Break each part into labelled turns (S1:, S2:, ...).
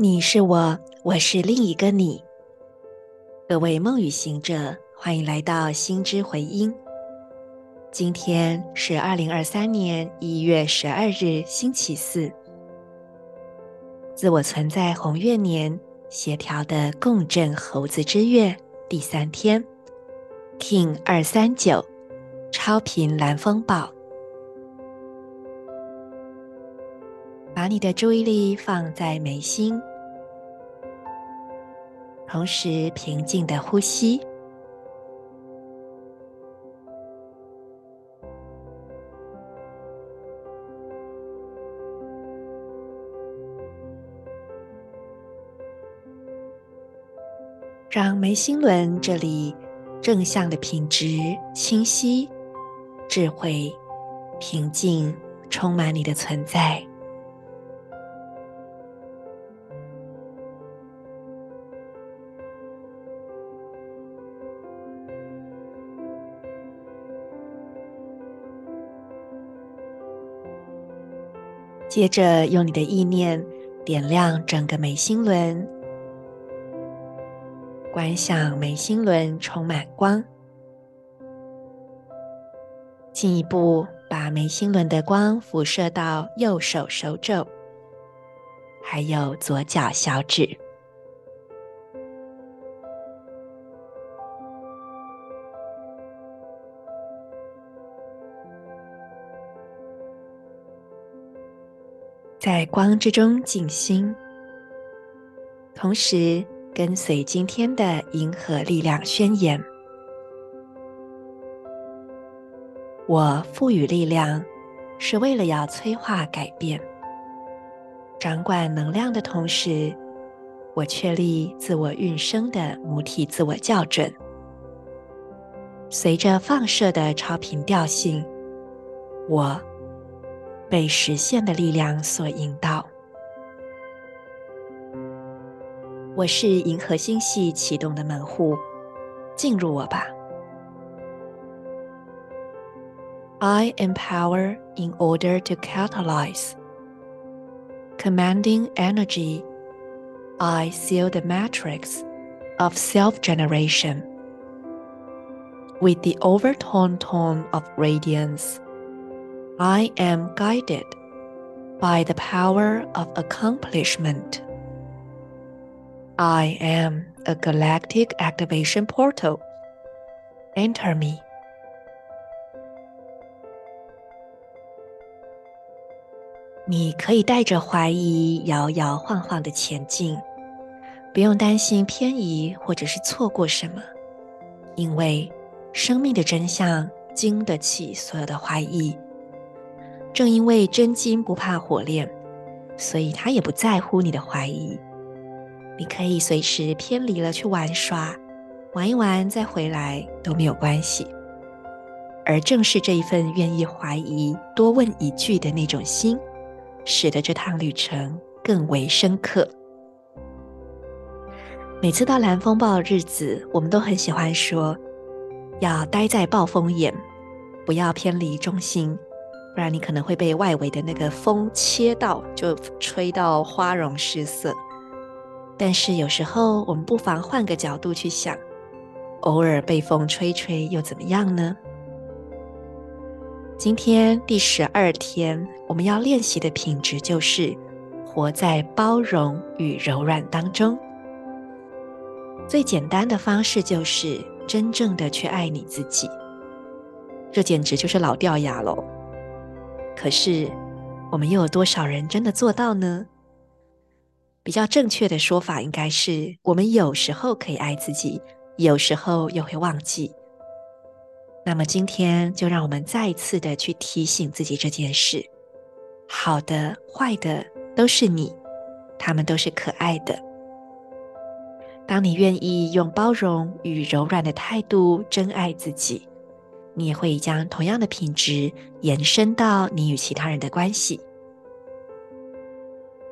S1: 你是我，我是另一个你。各位梦语行者，欢迎来到心之回音。今天是二零二三年一月十二日，星期四。自我存在红月年协调的共振猴子之月第三天，King 二三九，超频蓝风暴。把你的注意力放在眉心，同时平静的呼吸，让眉心轮这里正向的品质清晰、智慧、平静充满你的存在。接着，用你的意念点亮整个眉心轮，观想眉心轮充满光。进一步，把眉心轮的光辐射到右手手肘，还有左脚小指。在光之中静心，同时跟随今天的银河力量宣言：我赋予力量，是为了要催化改变。掌管能量的同时，我确立自我运生的母体自我校准。随着放射的超频调性，我。被实现的力量所引导。我是银河星系启动的门户，进入我吧。I empower in order to catalyze. Commanding energy, I seal the matrix of self-generation with the overtone tone of radiance. I am guided by the power of accomplishment. I am a galactic activation portal. Enter me. 你可以带着怀疑摇摇晃晃的前进，不用担心偏移或者是错过什么，因为生命的真相经得起所有的怀疑。正因为真金不怕火炼，所以他也不在乎你的怀疑。你可以随时偏离了去玩耍，玩一玩再回来都没有关系。而正是这一份愿意怀疑、多问一句的那种心，使得这趟旅程更为深刻。每次到蓝风暴的日子，我们都很喜欢说，要待在暴风眼，不要偏离中心。不然你可能会被外围的那个风切到，就吹到花容失色。但是有时候我们不妨换个角度去想，偶尔被风吹吹又怎么样呢？今天第十二天，我们要练习的品质就是活在包容与柔软当中。最简单的方式就是真正的去爱你自己，这简直就是老掉牙了。可是，我们又有多少人真的做到呢？比较正确的说法应该是：我们有时候可以爱自己，有时候又会忘记。那么今天就让我们再一次的去提醒自己这件事：好的、坏的都是你，他们都是可爱的。当你愿意用包容与柔软的态度珍爱自己。你也会将同样的品质延伸到你与其他人的关系。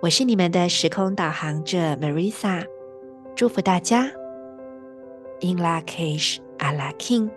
S1: 我是你们的时空导航者 Marisa，祝福大家。In Lak'ech Ala K'in。